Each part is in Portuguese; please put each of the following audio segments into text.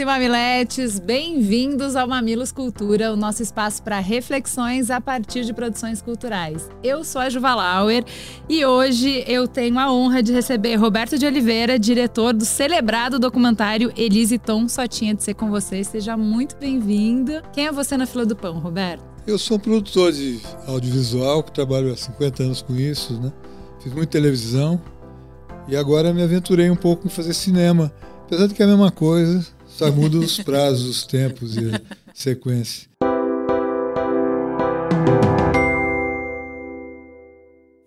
e mamiletes, bem-vindos ao Mamilos Cultura, o nosso espaço para reflexões a partir de produções culturais. Eu sou a Juva Lauer e hoje eu tenho a honra de receber Roberto de Oliveira, diretor do celebrado documentário Elise Tom, Só Tinha de Ser Com Você. Seja muito bem-vindo. Quem é você na fila do pão, Roberto? Eu sou um produtor de audiovisual, que trabalho há 50 anos com isso, né? Fiz muita televisão e agora me aventurei um pouco em fazer cinema. Apesar de que é a mesma coisa, só muda os prazos, os tempos e a sequência.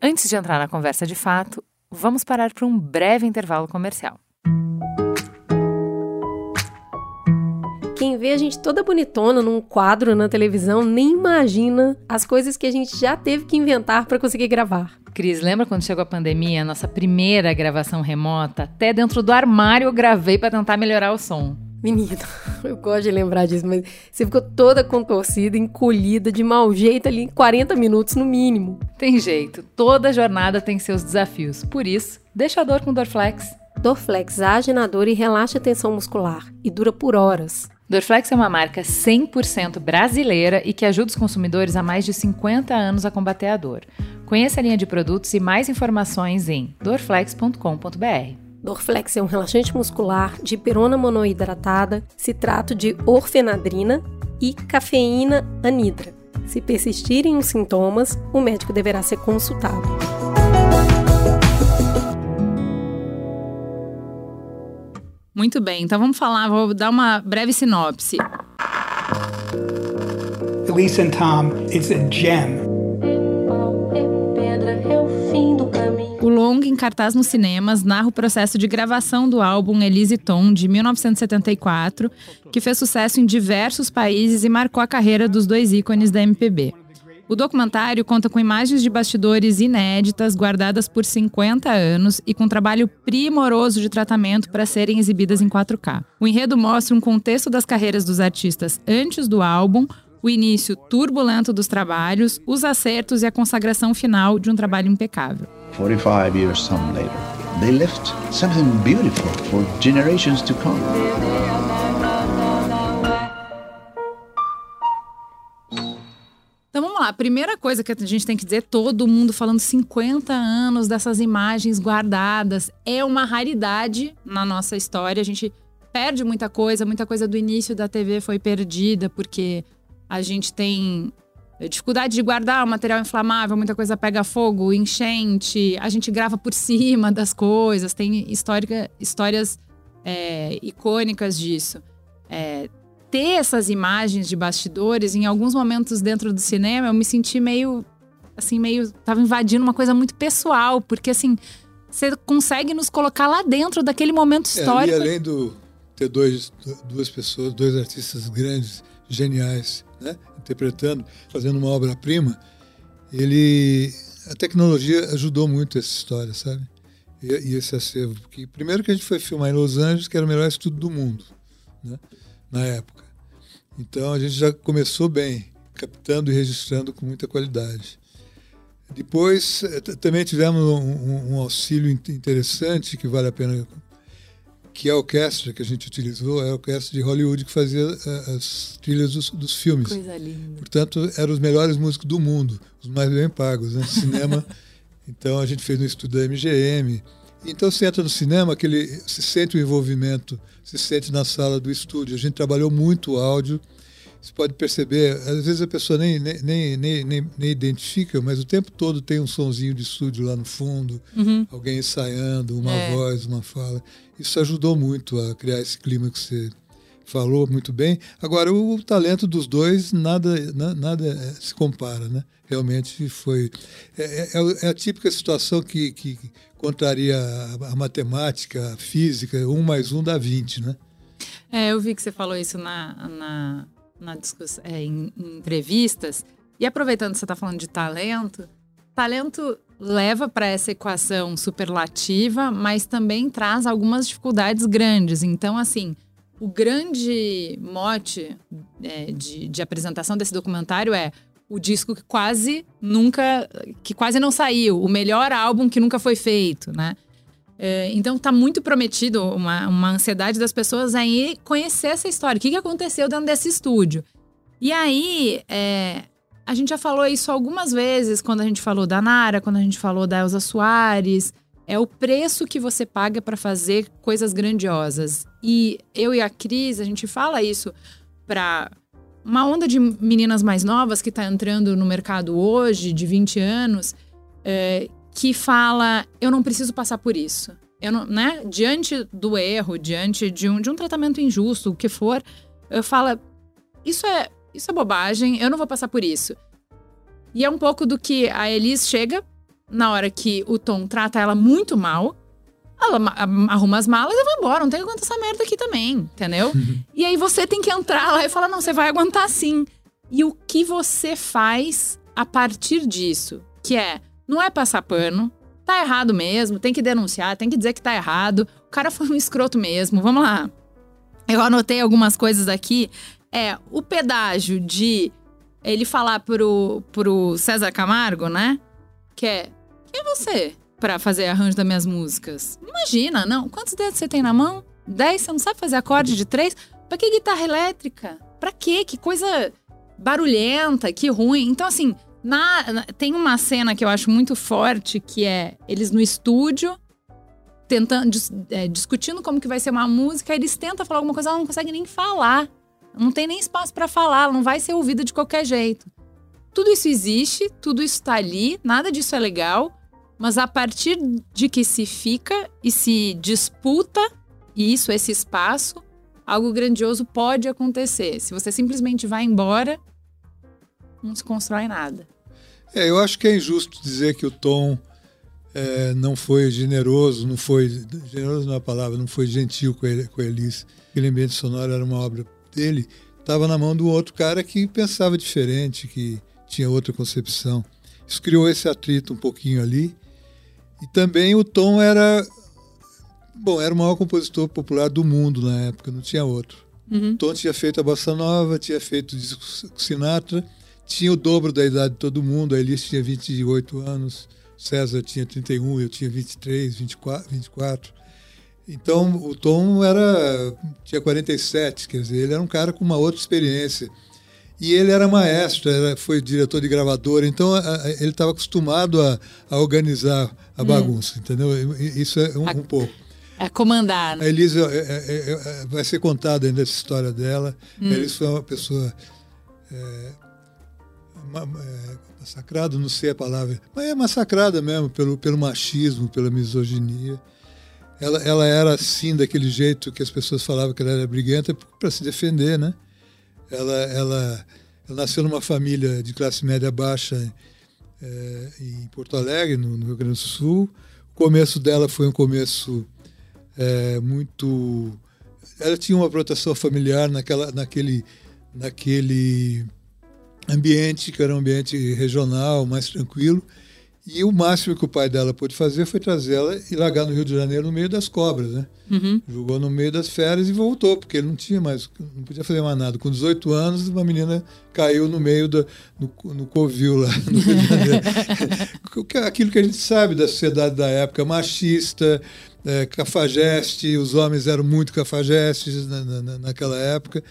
Antes de entrar na conversa de fato, vamos parar para um breve intervalo comercial. Quem vê a gente toda bonitona num quadro na televisão nem imagina as coisas que a gente já teve que inventar para conseguir gravar. Cris, lembra quando chegou a pandemia, nossa primeira gravação remota? Até dentro do armário eu gravei para tentar melhorar o som. Menina, eu gosto de lembrar disso, mas você ficou toda contorcida, encolhida, de mau jeito ali em 40 minutos no mínimo. Tem jeito, toda jornada tem seus desafios. Por isso, deixa a dor com Dorflex. Dorflex age na dor e relaxa a tensão muscular e dura por horas. Dorflex é uma marca 100% brasileira e que ajuda os consumidores há mais de 50 anos a combater a dor. Conheça a linha de produtos e mais informações em dorflex.com.br. Dorflex é um relaxante muscular de perona monoidratada, citrato de orfenadrina e cafeína anidra. Se persistirem os sintomas, o médico deverá ser consultado. Muito bem, então vamos falar, vou dar uma breve sinopse. Elise and Tom, it's a gem. O longa em cartaz nos cinemas narra o processo de gravação do álbum Elise Tom, de 1974, que fez sucesso em diversos países e marcou a carreira dos dois ícones da MPB. O documentário conta com imagens de bastidores inéditas, guardadas por 50 anos e com trabalho primoroso de tratamento para serem exibidas em 4K. O enredo mostra um contexto das carreiras dos artistas antes do álbum, o início turbulento dos trabalhos, os acertos e a consagração final de um trabalho impecável. 45 years some later, they left something beautiful for generations to come. Então vamos lá, a primeira coisa que a gente tem que dizer, todo mundo falando 50 anos dessas imagens guardadas, é uma raridade na nossa história. A gente perde muita coisa, muita coisa do início da TV foi perdida, porque a gente tem dificuldade de guardar o material inflamável, muita coisa pega fogo, enchente, a gente grava por cima das coisas, tem histórica, histórias é, icônicas disso. É, ter essas imagens de bastidores, em alguns momentos dentro do cinema, eu me senti meio, assim, meio, tava invadindo uma coisa muito pessoal, porque assim, você consegue nos colocar lá dentro daquele momento histórico. É, e além do ter dois, duas pessoas, dois artistas grandes, geniais, né? interpretando, fazendo uma obra-prima, ele a tecnologia ajudou muito essa história, sabe? E, e, esse acervo, porque primeiro que a gente foi filmar em Los Angeles, que era o melhor estúdio do mundo, né? Na época. Então a gente já começou bem, captando e registrando com muita qualidade. Depois eh, também tivemos um, um auxílio interessante que vale a pena que a orquestra que a gente utilizou é a orquestra de Hollywood que fazia eh, as trilhas dos, dos filmes. Coisa linda. Portanto, eram os melhores músicos do mundo, os mais bem pagos, né? Cinema. então a gente fez no estúdio da MGM. Então você entra no cinema, aquele, se sente o envolvimento, se sente na sala do estúdio. A gente trabalhou muito o áudio. Você pode perceber, às vezes a pessoa nem, nem, nem, nem, nem identifica, mas o tempo todo tem um sonzinho de estúdio lá no fundo, uhum. alguém ensaiando, uma é. voz, uma fala. Isso ajudou muito a criar esse clima que você falou muito bem. Agora, o, talento dos dois, nada, nada é, se compara, né? Realmente foi. É, é, é a típica situação que, que contraria a, a, matemática, a física, um mais um dá 20, né? É, eu vi que você falou isso na, na na é, em, em entrevistas, e aproveitando que você está falando de talento, talento leva para essa equação superlativa, mas também traz algumas dificuldades grandes. Então, assim, o grande mote é, de, de apresentação desse documentário é o disco que quase nunca, que quase não saiu, o melhor álbum que nunca foi feito, né? É, então tá muito prometido uma, uma ansiedade das pessoas em conhecer essa história. O que, que aconteceu dentro desse estúdio? E aí, é, a gente já falou isso algumas vezes quando a gente falou da Nara, quando a gente falou da Elza Soares. É o preço que você paga para fazer coisas grandiosas. E eu e a Cris, a gente fala isso para uma onda de meninas mais novas que está entrando no mercado hoje, de 20 anos, é, que fala: eu não preciso passar por isso. Eu não, né? Diante do erro, diante de um, de um tratamento injusto, o que for, eu falo: isso é, isso é bobagem, eu não vou passar por isso. E é um pouco do que a Elis chega na hora que o Tom trata ela muito mal. Ela ma- arruma as malas e vai embora. Não tem que aguentar essa merda aqui também, entendeu? e aí você tem que entrar lá e falar: não, você vai aguentar sim. E o que você faz a partir disso? Que é, não é passar pano, tá errado mesmo, tem que denunciar, tem que dizer que tá errado. O cara foi um escroto mesmo, vamos lá. Eu anotei algumas coisas aqui. É, o pedágio de ele falar pro, pro César Camargo, né? Que é, quem é você pra fazer arranjo das minhas músicas? Imagina, não. Quantos dedos você tem na mão? Dez? Você não sabe fazer acorde de três? Pra que guitarra elétrica? Pra quê? Que coisa barulhenta, que ruim. Então, assim, na- tem uma cena que eu acho muito forte, que é eles no estúdio, tentando, dis- é, discutindo como que vai ser uma música, eles tentam falar alguma coisa, ela não consegue nem falar. Não tem nem espaço pra falar, ela não vai ser ouvida de qualquer jeito. Tudo isso existe, tudo isso tá ali, nada disso é legal, mas a partir de que se fica e se disputa isso, esse espaço, algo grandioso pode acontecer. Se você simplesmente vai embora, não se constrói nada. É, eu acho que é injusto dizer que o Tom é, não foi generoso, não foi. Generoso não é a palavra, não foi gentil com, ele, com a Elis. Aquele ambiente sonoro era uma obra dele, estava na mão do outro cara que pensava diferente, que tinha outra concepção. Isso criou esse atrito um pouquinho ali. E também o Tom era. Bom, era o maior compositor popular do mundo na época, não tinha outro. Uhum. Tom tinha feito a Bossa Nova, tinha feito o disco Sinatra, tinha o dobro da idade de todo mundo. A Elis tinha 28 anos, César tinha 31, eu tinha 23, 24. 24. Então o Tom era tinha 47, quer dizer, ele era um cara com uma outra experiência. E ele era maestro, era, foi diretor de gravadora, então a, a, ele estava acostumado a, a, organizar a bagunça, entendeu? Isso é um, A- um pouco. É comandar, né? A Elisa é, é, é, vai ser contada ainda essa história dela. A Elisa foi uma pessoa é, ma- massacrada, não sei a palavra, mas é massacrada mesmo pelo, pelo machismo, pela misoginia. Ela, ela era assim, daquele jeito que as pessoas falavam que ela era briguenta para se defender, né? Ela, ela, ela nasceu numa família de classe média baixa é, em Porto Alegre, no, no Rio Grande do Sul. O começo dela foi um começo é, muito. Ela tinha uma proteção familiar naquela, naquele, naquele ambiente que era um ambiente regional, mais tranquilo. E o máximo que o pai dela pôde fazer foi trazê-la e largar no Rio de Janeiro no meio das cobras, né? Uhum. Jogou no meio das férias e voltou, porque ele não tinha mais, não podia fazer mais nada. Com 18 anos, uma menina caiu no meio do no, no covil lá no Rio de Janeiro. Aquilo que a gente sabe da sociedade da época, machista, é, cafajeste, os homens eram muito cafajestes na, na, naquela época.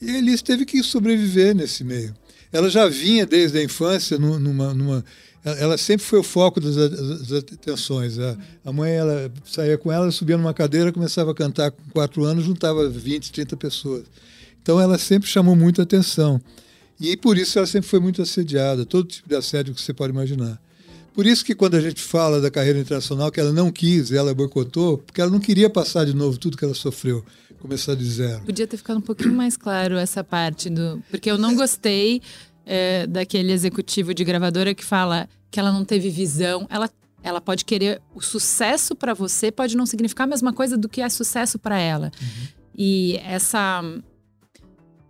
E Elis teve que sobreviver nesse meio. Ela já vinha desde a infância numa, numa ela sempre foi o foco das, das atenções. A, a, mãe ela saía com ela, subia numa cadeira, começava a cantar com quatro anos, juntava 20, 30 pessoas. Então ela sempre chamou muita atenção. E por isso ela sempre foi muito assediada, todo tipo de assédio que você pode imaginar. Por isso que quando a gente fala da carreira internacional, que ela não quis, ela boicotou, porque ela não queria passar de novo tudo que ela sofreu, começar de zero. Podia ter ficado um pouquinho mais claro essa parte do. Porque eu não gostei é, daquele executivo de gravadora que fala que ela não teve visão. Ela, ela pode querer o sucesso para você, pode não significar a mesma coisa do que é sucesso para ela. Uhum. E essa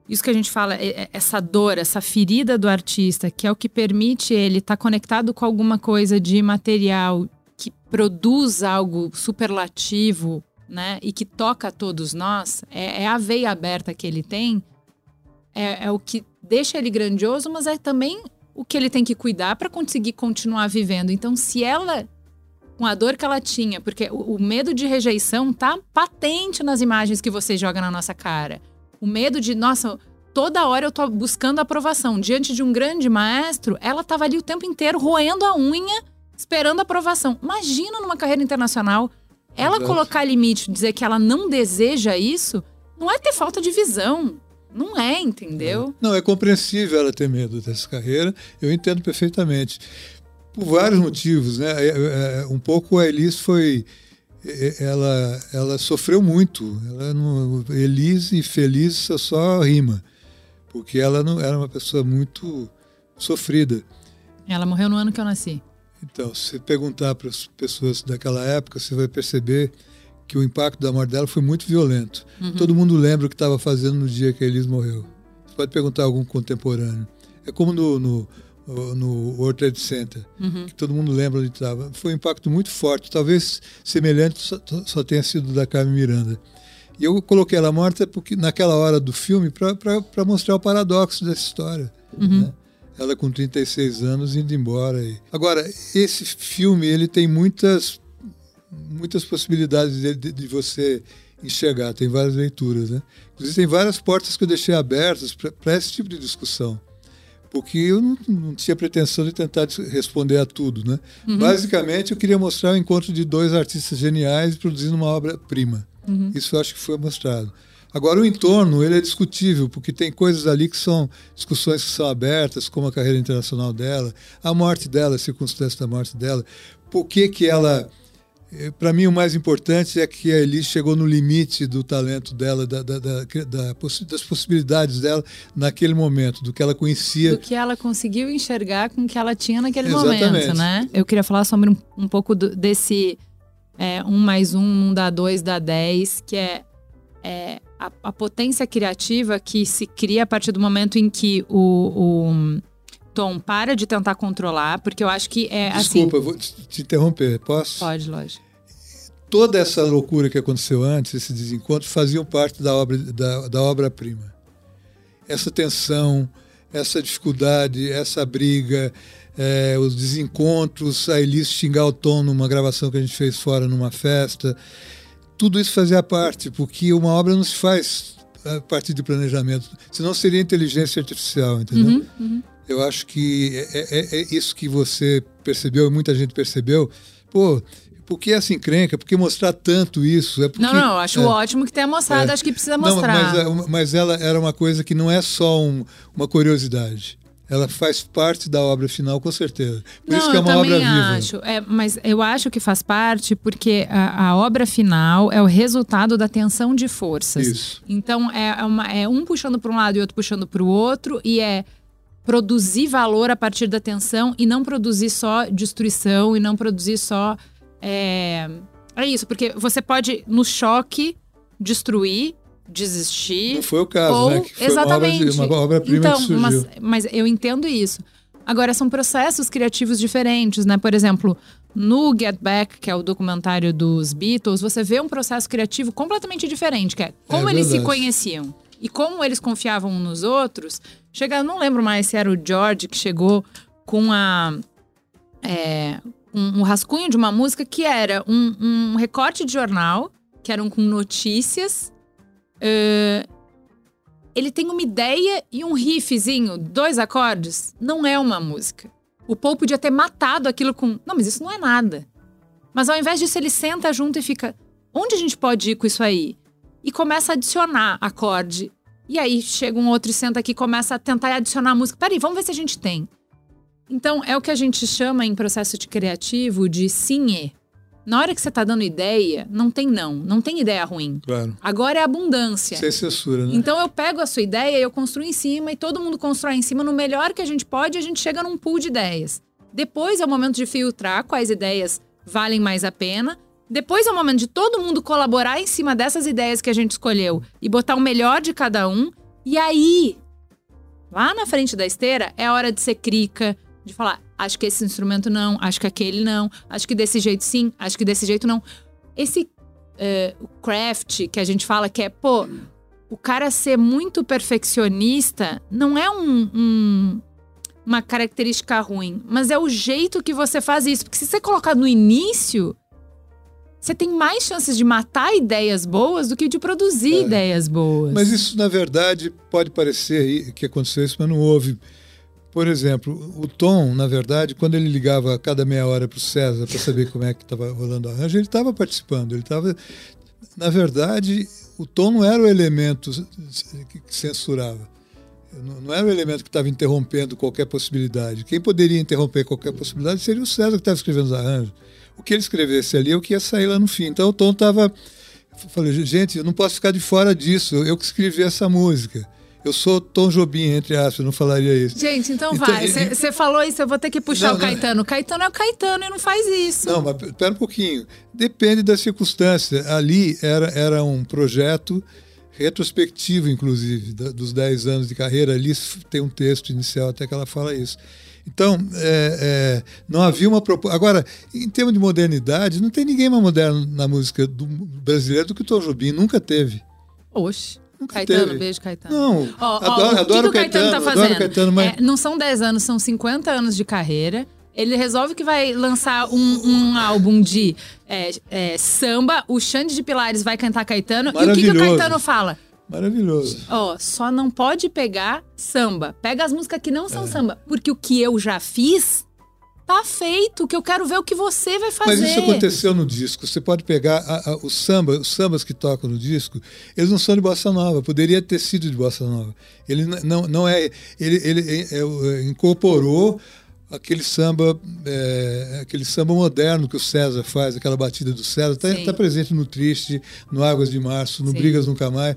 isso que a gente fala, é- é- essa dor, essa ferida do artista, que é o que permite ele estar conectado com alguma coisa de material que produz algo superlativo, né? E que toca a todos nós, é, é a veia aberta que ele tem, é, é o que deixa ele grandioso, mas é também o que ele tem que cuidar para conseguir continuar vivendo. Então, se ela com a dor que ela tinha, porque o, o medo de rejeição tá patente nas imagens que você joga na nossa cara. O medo de, nossa, toda hora eu tô buscando aprovação. Diante de um grande maestro, ela tava ali o tempo inteiro roendo a unha, esperando aprovação. Imagina numa carreira internacional, ela Exato. colocar limite, dizer que ela não deseja isso, não é ter falta de visão. Não é, entendeu? Não, é compreensível ela ter medo dessa carreira, eu entendo perfeitamente. Por vários motivos, né? É, é, Um pouco a Elis foi. é, Ela, ela sofreu muito. Ela não, Elise e Feliz só- só rima. Porque ela não era uma pessoa muito sofrida. Ela morreu no ano que eu nasci. Então, se perguntar para as pessoas daquela época, você vai perceber que o impacto da morte dela foi muito violento. Todo mundo lembra o que estava fazendo no dia que a Elis morreu. Você pode perguntar a algum contemporâneo. É como no, no, no World Trade Center, que todo mundo lembra onde estava. Foi um impacto muito forte, talvez semelhante só, só tenha sido da Carmen Miranda. E eu coloquei ela morta porque naquela hora do filme para mostrar o paradoxo dessa história. né? Ela com 36 anos indo embora. Agora, esse filme ele tem muitas muitas possibilidades de, de- de você enxergar, tem várias leituras, né? Inclusive tem várias portas que eu deixei abertas para esse tipo de discussão, porque eu não, não tinha pretensão de tentar responder a tudo, né? Basicamente eu queria mostrar o encontro de dois artistas geniais produzindo uma obra-prima. Isso eu acho que foi mostrado. Agora o entorno ele é discutível porque tem coisas ali que são discussões que são abertas, como a carreira internacional dela, a morte dela, a circunstância da morte dela, por que que ela para mim, o mais importante é que a Elis chegou no limite do talento dela, da- da- da- das possibilidades dela naquele momento, do que ela conhecia. do que ela conseguiu enxergar com o que ela tinha naquele Exatamente. momento, né? Eu queria falar sobre um, um pouco do- desse é, um mais um, um dá dois, dá dez, que é, é a, a potência criativa que se cria a partir do momento em que o, o Tom para de tentar controlar, porque eu acho que é assim. Desculpa, vou te te interromper, posso? Pode, lógico. Toda essa loucura que aconteceu antes, esse desencontro, faziam parte da obra da, da obra-prima. Essa tensão, essa dificuldade, essa briga, eh, os desencontros, a Elis xingar o Tom numa gravação que a gente fez fora numa festa, tudo isso fazia parte, porque uma obra não se faz a partir de planejamento, senão seria inteligência artificial, entendeu? Eu acho que é, é- é isso que você percebeu, e muita gente percebeu. Pô, por que essa encrenca? Por que mostrar tanto isso? É porque, Não, não, acho é. ótimo que tenha mostrado, acho que precisa Não, mostrar. mas, é, mas ela era uma coisa que não é só um- uma curiosidade. Ela faz parte da obra final, com certeza. Por não, isso que é uma obra viva. acho. É, mas eu acho que faz parte porque a, a obra final é o resultado da tensão de forças. Isso. Então é, é uma- é um puxando para um lado e outro puxando para o outro e é produzir valor a partir da tensão e não produzir só destruição e não produzir só é, é isso porque você pode no choque destruir desistir Não foi o caso, ou, né? Que foi exatamente. uma obra- obra-prima então, que surgiu. Mas, mas eu entendo isso. Agora, são processos criativos diferentes, né? Por exemplo, no Get Back, que é o documentário dos Beatles, você vê um processo criativo completamente diferente, que é como É eles se conheciam e como eles confiavam uns nos outros. Chega, eu não lembro mais se era o George que chegou com a é, um, um rascunho de uma música que era um, um recorte de jornal, que eram com notícias. Ele tem uma ideia e um riffzinho, dois acordes, não é uma música. O Paul podia ter matado aquilo com. Não, mas isso não é nada. Mas ao invés disso, ele senta junto e fica. Onde a gente pode ir com isso aí? E começa a adicionar acorde. E aí chega um outro e senta aqui e começa a tentar adicionar a música. Peraí, vamos ver se a gente tem. Então, é o que a gente chama em processo de criativo de sim e. Na hora que você tá dando ideia, não tem não. Não tem ideia ruim. Claro. Agora é abundância. Sem censura, né? Então eu pego a sua ideia, eu construo em cima e todo mundo constrói em cima no melhor que a gente pode e a gente chega num pool de ideias. Depois é o momento de filtrar quais ideias valem mais a pena. Depois é o momento de todo mundo colaborar em cima dessas ideias que a gente escolheu e botar o melhor de cada um. E aí, lá na frente da esteira, é hora de ser crica, de falar, acho que esse instrumento não, acho que aquele não, acho que desse jeito sim, acho que desse jeito não. Esse o craft que a gente fala que é, pô, o cara ser muito perfeccionista não é um, um, uma característica ruim, mas é o jeito que você faz isso. Porque se você colocar no início, você tem mais chances de matar ideias boas do que de produzir É. ideias boas. Mas isso, na verdade, pode parecer que aconteceu isso, mas não houve. Por exemplo, o Tom, na verdade, quando ele ligava cada meia hora para o César para saber como é que estava rolando o arranjo, ele estava participando. Ele estava. Na verdade, o Tom não era o elemento que censurava. Não- Não era o elemento que estava interrompendo qualquer possibilidade. Quem poderia interromper qualquer possibilidade seria o César que estava escrevendo os arranjos. O que ele escrevesse ali é o que ia sair lá no fim. Então o Tom estava. Falei, gente, eu não posso ficar de fora disso. Eu que escrevi essa música. Eu sou Tom Jobim, entre aspas, não falaria isso. Gente, então, Então, vai. Você falou isso, eu vou ter que puxar Não, o não. Caetano. O Caetano é o Caetano e não faz isso. Não, mas espera um pouquinho. Depende da circunstância. Ali era, era um projeto retrospectivo, inclusive, da- dos 10 anos de carreira. Ali tem um texto inicial até que ela fala isso. Então, é, é, não havia uma proposta. Agora, em termos de modernidade, não tem ninguém mais moderno na música do brasileira do que o Tom Jobim. Nunca teve. Oxe. Nunca Caetano, teve. beijo, Caetano. Não, Ó, ó, adoro, o que adoro o Caetano, tá adoro fazendo? o Caetano, mas É, não são 10 anos, são 50 anos de carreira. Ele resolve que vai lançar um, um álbum de é, é, samba. O Xande de Pilares vai cantar Caetano. E o que, que o. Caetano fala? maravilhoso. Ó, só não pode pegar samba. Pega as músicas que não são samba. Porque o que eu já fiz tá feito. Que eu quero ver o que você vai fazer. Mas isso aconteceu no disco. Você pode pegar a- a- o samba, os sambas que tocam no disco, eles não são de bossa nova. Poderia ter sido de bossa nova. Ele não, não é. Ele, ele é- é- incorporou aquele samba, é, aquele samba moderno que o César faz, aquela batida do César, está presente no Triste, no Águas de Março, no Sim. Brigas Nunca Mais.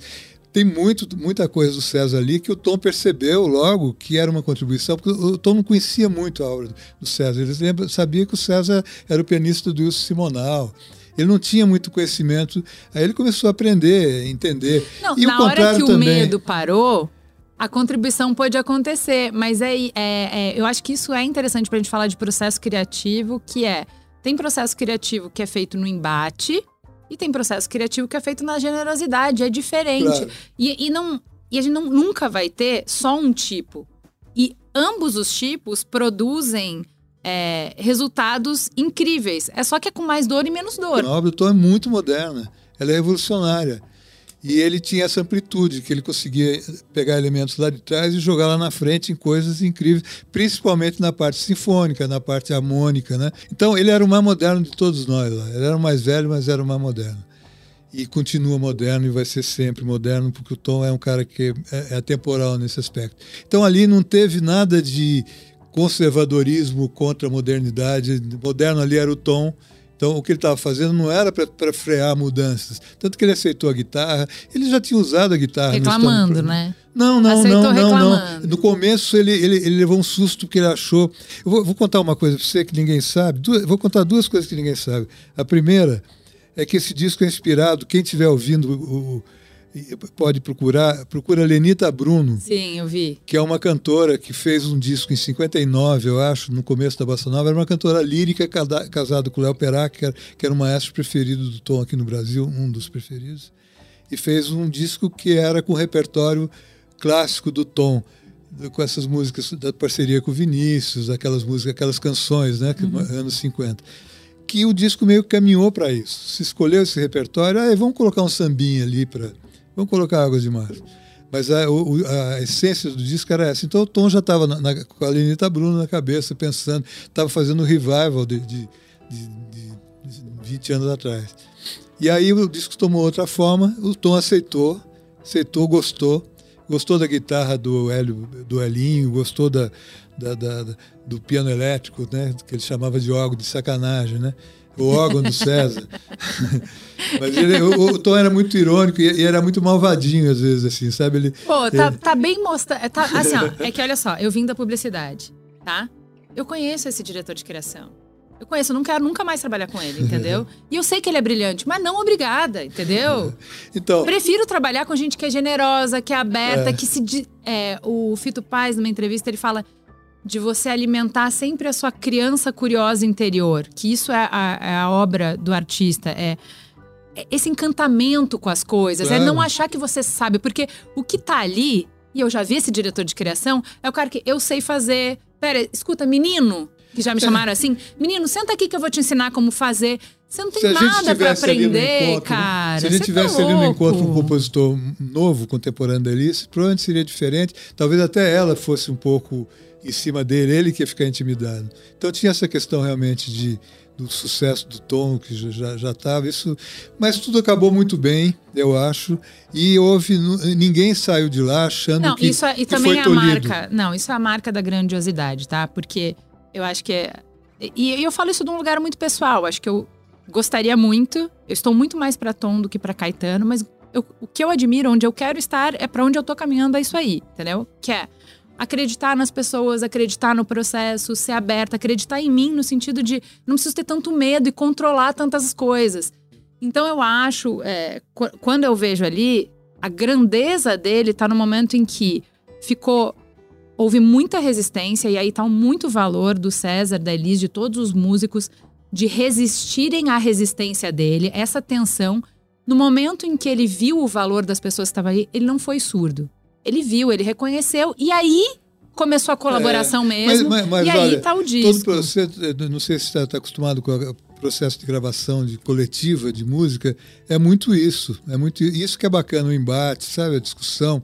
Tem muito, muita coisa do César ali que o Tom percebeu logo que era uma contribuição, porque o Tom não conhecia muito a obra do César. Ele lembra, sabia que o César era o pianista do Wilson Simonal. Ele não tinha muito conhecimento. Aí ele começou a aprender, a entender. Não, e o na hora que o também. medo parou, a contribuição pode acontecer. Mas é, é- é- eu acho que isso é interessante pra gente falar de processo criativo, que é. Tem processo criativo que é feito no embate e tem processo criativo que é feito na generosidade. É diferente. Claro. E, e não, e a gente não- nunca vai ter só um tipo. E ambos os tipos produzem é, resultados incríveis. É só que é com mais dor e menos dor. A obra do Tom é muito moderna, ela é revolucionária. E ele tinha essa amplitude, que ele conseguia pegar elementos lá de trás e jogar lá na frente em coisas incríveis, principalmente na parte sinfônica, na parte harmônica. Né? Então, ele era o mais moderno de todos nós. Lá. Ele era o mais velho, mas era o mais moderno. E continua moderno e vai ser sempre moderno, porque o Tom é um cara que é, é atemporal nesse aspecto. Então, ali não teve nada de conservadorismo contra a modernidade. Moderno ali era o Tom. Então, o que ele estava fazendo não era para frear mudanças. Tanto que ele aceitou a guitarra. Ele já tinha usado a guitarra. no Reclamando, Stone- né? Não, não, Aceitou não, não, não. No começo ele, ele, ele levou um susto porque ele achou. Eu vou, vou contar uma coisa para você que ninguém sabe. Duas- vou contar duas coisas que ninguém sabe. A primeira é que esse disco é inspirado. Quem estiver ouvindo o- pode procurar. Procura Lenita Bruno Sim, eu vi. que é uma cantora que fez um disco em 59, eu acho, no começo da Bossa Nova. Era uma cantora lírica casada com o Léo Perá, que era, que era o maestro preferido do Tom aqui no Brasil, um dos preferidos. E fez um disco que era com o repertório clássico do Tom, com essas músicas da parceria com o Vinícius, aquelas músicas, aquelas canções, né, que, anos 50. Que o disco meio que caminhou para isso. Se escolheu esse repertório, ah, vamos colocar um sambinha ali para. Vamos colocar Águas de Março. Mas a, o- a essência do disco era essa. Então o Tom já estava com a Lenita Bruno na cabeça, pensando, estava fazendo um revival de, de, de, de, de 20 anos atrás. E aí o disco tomou outra forma, o Tom aceitou, aceitou, gostou, gostou da guitarra do, Hélio, do Elinho, gostou da- da- da- do piano elétrico, né, que ele chamava de órgão de sacanagem, né? O órgão do César. Mas ele- o, o Tom era muito irônico e, e era muito malvadinho às vezes, assim, sabe? Ele, Pô, tá, tá bem mostrando. Tá, assim, ó, é que olha só, eu vim da publicidade, tá? Eu conheço esse diretor de criação. Eu conheço, eu não quero nunca mais trabalhar com ele, entendeu? e eu sei que ele é brilhante, mas não obrigada, entendeu? Então, Prefiro trabalhar com gente que é generosa, que é aberta, É. que se. É, o Fito Paz, numa entrevista, ele fala de você alimentar sempre a sua criança curiosa interior. Que isso é a, é a obra do artista. É, é esse encantamento com as coisas. É Claro. não achar que você sabe. Porque o que tá ali, e eu já vi esse diretor de criação, é o cara que eu sei fazer. Pera, escuta, menino. Que já me chamaram assim, menino, senta aqui que eu vou te ensinar como fazer. Você não tem se nada no aprender, encontro, né? cara. se a gente Você tivesse tá ali no encontro um compositor novo, contemporâneo da Alice, provavelmente seria diferente. Talvez até ela fosse um pouco em cima dele, ele que ia ficar intimidado. Então tinha essa questão realmente de do sucesso do Tom, que já já estava, isso, mas tudo acabou muito bem, eu acho, e houve ninguém saiu de lá achando Não, que, isso é- e que também foi é a tolhido. marca. Não, isso é a marca da grandiosidade, tá? Porque eu acho que é. E, eu falo isso de um lugar muito pessoal. Acho que eu gostaria muito. Eu estou muito mais pra Tom do que pra Caetano, mas eu- o que eu admiro, onde eu quero estar, é pra onde eu tô caminhando, é isso aí, entendeu? Que é acreditar nas pessoas, acreditar no processo, ser aberta, acreditar em mim no sentido de não preciso ter tanto medo e controlar tantas coisas. Então eu acho, é, qu- quando eu vejo ali, a grandeza dele tá no momento em que ficou. Houve muita resistência, e aí tá muito valor do César, da Elis, de todos os músicos, de resistirem à resistência dele, essa tensão. No momento em que ele viu o valor das pessoas que estavam ali, ele não foi surdo. Ele viu, ele reconheceu, e aí começou a colaboração mesmo. Mas, mas, mas e aí olha, tá o todo disco. processo, eh, não sei se você está acostumado com o processo de gravação de coletiva de música, é muito isso, é muito isso que é bacana o embate, sabe, a discussão,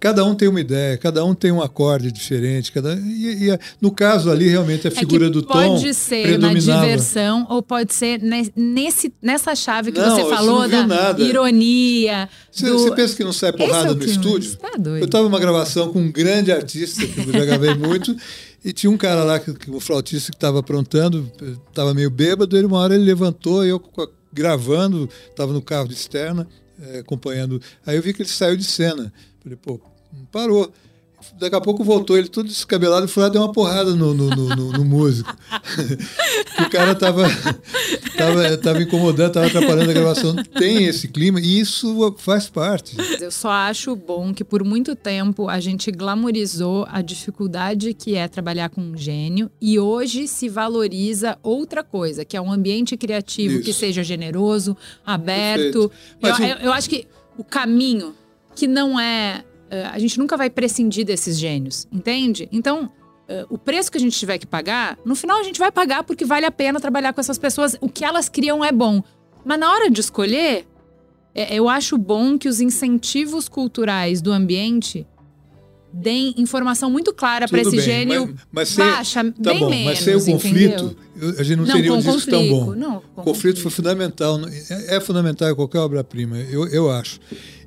cada um tem uma ideia, cada um tem um acorde diferente, cada e, e a- no caso ali realmente a figura é do tom pode ser na diversão ou pode ser ne- nesse, nessa chave que Não, você falou da nada. ironia. Você, do... você pensa que não sai é porrada o no estúdio? Tá doido. Eu estava numa gravação com um grande artista, que eu já gravei muito, e tinha um cara lá, que, que o flautista que estava aprontando, estava meio bêbado, ele uma hora ele levantou, eu gravando, estava no carro de externa, eh, acompanhando. Aí eu vi que ele saiu de cena. Falei, pô, parou. Daqui a pouco voltou, ele todo descabelado e foi lá deu uma porrada no, no, no- no- no músico. o cara tava, tava, tava incomodando, tava atrapalhando a gravação. Tem esse clima e isso faz parte. Eu só acho bom que por muito tempo a gente glamorizou a dificuldade que é trabalhar com um gênio e hoje se valoriza outra coisa, que é um ambiente criativo Isso. que seja generoso, aberto. Eu, eu- eu acho que o caminho que não é. eh, A gente nunca vai prescindir desses gênios, entende? Então. eh, O preço que a gente tiver que pagar, no final a gente vai pagar porque vale a pena trabalhar com essas pessoas. O que elas criam é bom. Mas na hora de escolher, é, eu acho bom que os incentivos culturais do ambiente deem informação muito clara para esse bem, gênio. mas- mas sem- baixa, Tá bem bom, menos, mas sem o conflito, entendeu? a gente não, Não, teria um disco tão conflito, bom. não, o com conflito foi fundamental, é, é fundamental em qualquer obra-prima, eu, eu acho.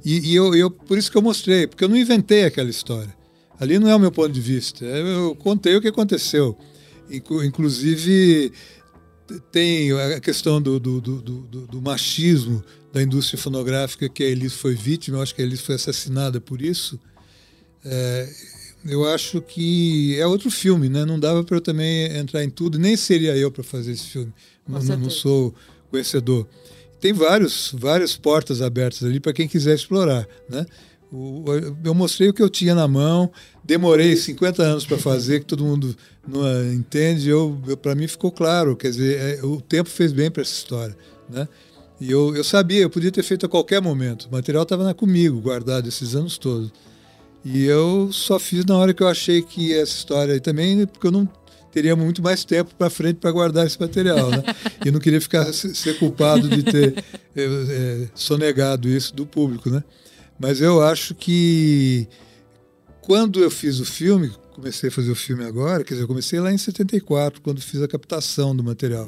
E, e eu, eu- por isso que eu mostrei, porque eu não inventei aquela história. Ali não é o meu ponto de vista, eu, eu contei o que aconteceu. Inclu- inclusive, tem a questão do, do, do, do- do machismo da indústria fonográfica, que a Elis foi vítima, eu acho que a Elis foi assassinada por isso. É, eu acho que é outro filme, né? Não dava para eu também entrar em tudo, nem seria eu para fazer esse filme. Não, não- sou conhecedor. Tem vários, várias portas abertas ali para quem quiser explorar, né? O- eu mostrei o que eu tinha na mão, demorei 50 anos para fazer, que todo mundo não eh, entende. Eu, eu para mim ficou claro, quer dizer, é, o tempo fez bem para essa história, né? E eu, eu sabia, eu podia ter feito a qualquer momento. O material estava comigo, guardado esses anos todos. E eu só fiz na hora que eu achei que essa história e também porque eu não teria muito mais tempo para frente para guardar esse material, né? E não queria ficar se- ser culpado de ter eh, sonegado isso do público, né? Mas eu acho que quando eu fiz o filme, comecei a fazer o filme agora, quer dizer, eu comecei lá em 74, quando fiz a captação do material,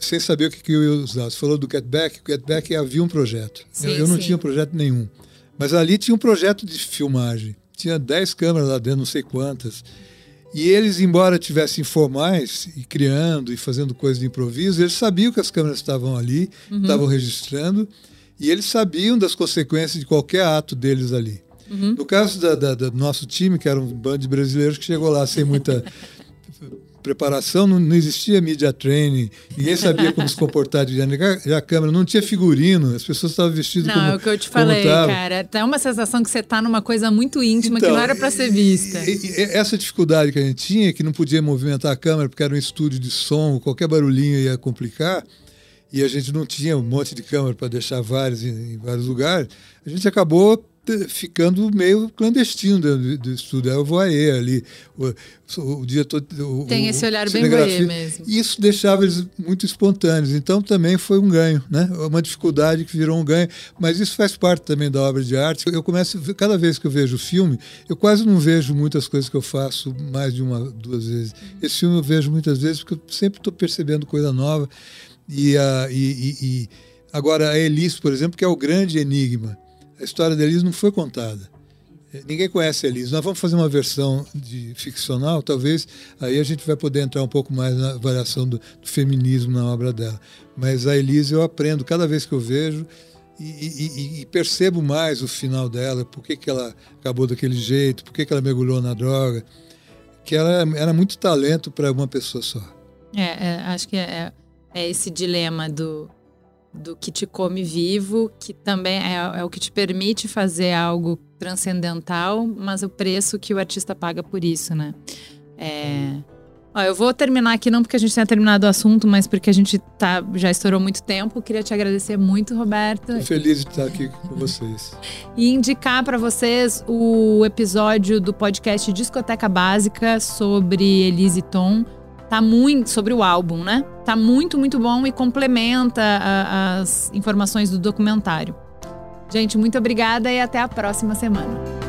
sem saber o que, que eu ia usar. Você falou do Get Back, o Get Back havia um projeto. Sim, eu, eu não sim. tinha projeto nenhum. Mas ali tinha um projeto de filmagem. Tinha 10 câmeras lá dentro, não sei quantas. E eles, embora tivessem informais e criando e fazendo coisas de improviso, eles sabiam que as câmeras estavam ali, estavam registrando, e eles sabiam das consequências de qualquer ato deles ali. No caso da- da- da- do nosso time, que era um bando de brasileiros que chegou lá sem muita preparação, não, não, existia media training, ninguém sabia como se comportar diante da câmera, não tinha figurino, as pessoas estavam vestidas não, como Não, é o que eu te falei, cara. Tem uma sensação que você está numa coisa muito íntima então, que não era para ser vista. E, e, essa dificuldade que a gente tinha, que não podia movimentar a câmera porque era um estúdio de som, qualquer barulhinho ia complicar, e a gente não tinha um monte de câmera para deixar vários em, em vários lugares, a gente acabou ficando meio clandestino do, do. Aí eu vou aí ali o, o dia todo. O, Tem esse olhar bem voyeur mesmo. Isso deixava eles muito espontâneos. Então também foi um ganho, né? Uma dificuldade que virou um ganho. Mas isso faz parte também da obra de arte. Eu começo, cada vez que eu vejo o filme, eu quase não vejo muitas coisas que eu faço mais de uma, duas vezes. Esse filme eu vejo muitas vezes porque eu sempre estou percebendo coisa nova. E, a, e, e, e agora a Elis, por exemplo, que é o grande enigma a história da Elise não foi contada. É, ninguém conhece a Elise. Nós vamos fazer uma versão de ficcional, talvez aí a gente vai poder entrar um pouco mais na variação do, do feminismo na obra dela. Mas a Elise eu aprendo cada vez que eu vejo e, e, e, percebo mais o final dela, por que, que ela acabou daquele jeito, por que, que ela mergulhou na droga, que ela era muito talento para uma pessoa só. É, é acho que é, é esse dilema do do que te come vivo, que também é, é, o que te permite fazer algo transcendental, mas o preço que o artista paga por isso, né? É... Ó, eu vou terminar aqui não porque a gente tenha terminado o assunto, mas porque a gente tá, já estourou muito tempo. Queria te agradecer muito, Roberto. Tô feliz de estar aqui com vocês. e indicar para vocês o episódio do podcast Discoteca Básica sobre Elise Tom tá muito sobre o álbum, né? Tá muito, muito bom e complementa a, as informações do documentário. Gente, muito obrigada e até a próxima semana.